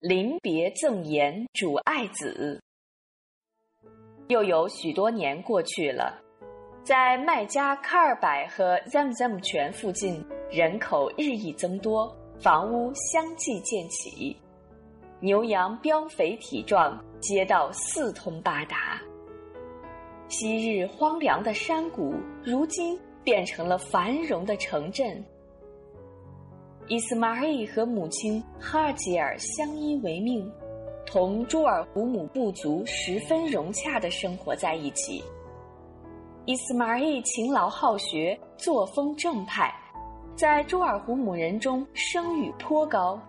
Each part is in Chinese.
临别赠言主爱子。又有许多年过去了，在麦加卡尔柏和 Zamzam 泉附近，人口日益增多，房屋相继建起，牛羊膘肥体壮，街道四通八达。昔日荒凉的山谷，如今变成了繁荣的城镇。伊斯马尔和母亲哈吉尔相依为命。同朱尔胡姆部族十分融洽的生活在一起。伊斯马尔勤劳好学，作风正派，在朱尔胡姆人中声誉颇高。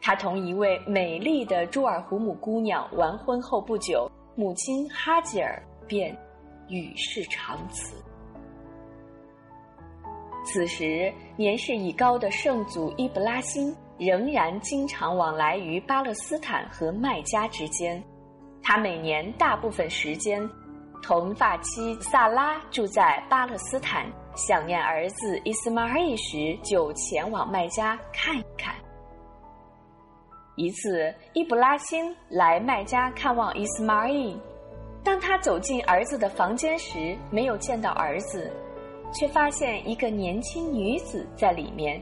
他同一位美丽的朱尔胡姆姑娘完婚后不久，母亲哈吉尔便与世长辞。此时年事已高的圣祖伊布拉欣。仍然经常往来于巴勒斯坦和麦加之间。他每年大部分时间同发妻萨拉住在巴勒斯坦，想念儿子伊斯玛仪时就前往麦加看一看。一次，伊布拉欣来麦加看望伊斯玛仪，当他走进儿子的房间时，没有见到儿子，却发现一个年轻女子在里面。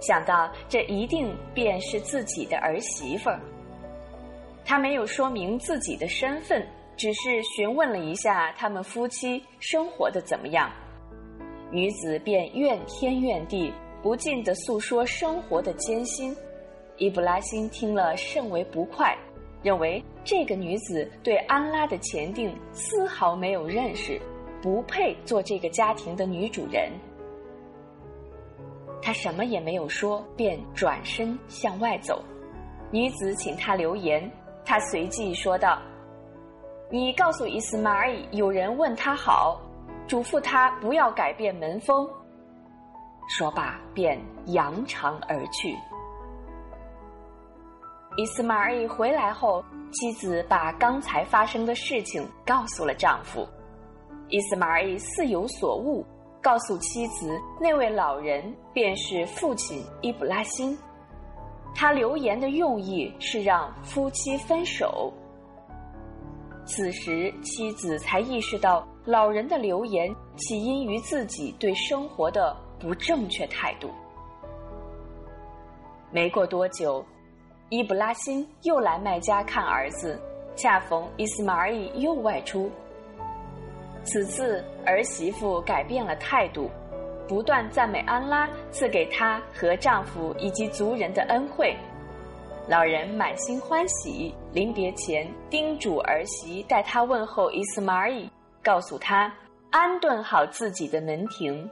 想到这一定便是自己的儿媳妇儿，他没有说明自己的身份，只是询问了一下他们夫妻生活的怎么样。女子便怨天怨地，不尽的诉说生活的艰辛。伊布拉辛听了甚为不快，认为这个女子对安拉的前定丝毫没有认识，不配做这个家庭的女主人。他什么也没有说，便转身向外走。女子请他留言，他随即说道：“你告诉伊斯玛尔，有人问他好，嘱咐他不要改变门风。”说罢，便扬长而去。伊斯玛尔回来后，妻子把刚才发生的事情告诉了丈夫。伊斯马尔似有所悟。告诉妻子，那位老人便是父亲伊布拉辛。他留言的用意是让夫妻分手。此时，妻子才意识到老人的留言起因于自己对生活的不正确态度。没过多久，伊布拉辛又来麦家看儿子，恰逢伊斯马尔又外出。此次儿媳妇改变了态度，不断赞美安拉赐给她和丈夫以及族人的恩惠。老人满心欢喜，临别前叮嘱儿媳带他问候伊斯马尔，告诉他安顿好自己的门庭。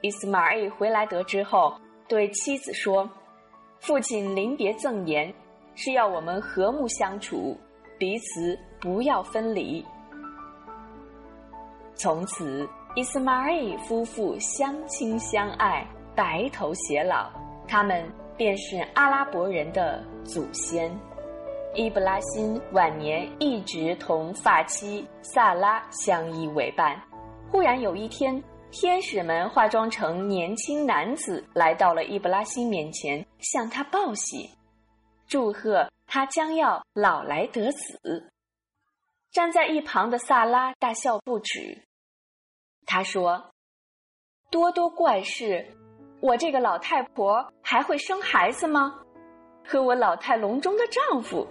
伊斯马尔回来得知后，对妻子说：“父亲临别赠言是要我们和睦相处，彼此不要分离。”从此，伊斯玛尔夫妇相亲相爱，白头偕老。他们便是阿拉伯人的祖先。伊布拉辛晚年一直同发妻萨拉相依为伴。忽然有一天，天使们化妆成年轻男子来到了伊布拉辛面前，向他报喜，祝贺他将要老来得子。站在一旁的萨拉大笑不止，他说：“多多怪事，我这个老太婆还会生孩子吗？和我老态龙钟的丈夫，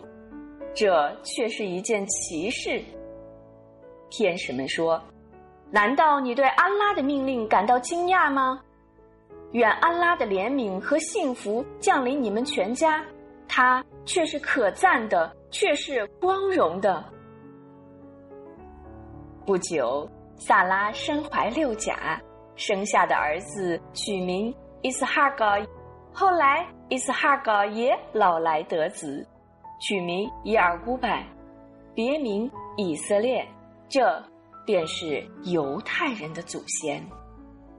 这却是一件奇事。”天使们说：“难道你对安拉的命令感到惊讶吗？愿安拉的怜悯和幸福降临你们全家，他却是可赞的，却是光荣的。”不久，萨拉身怀六甲，生下的儿子取名伊斯哈格。后来，伊斯哈格也老来得子，取名伊尔古拜，别名以色列。这便是犹太人的祖先。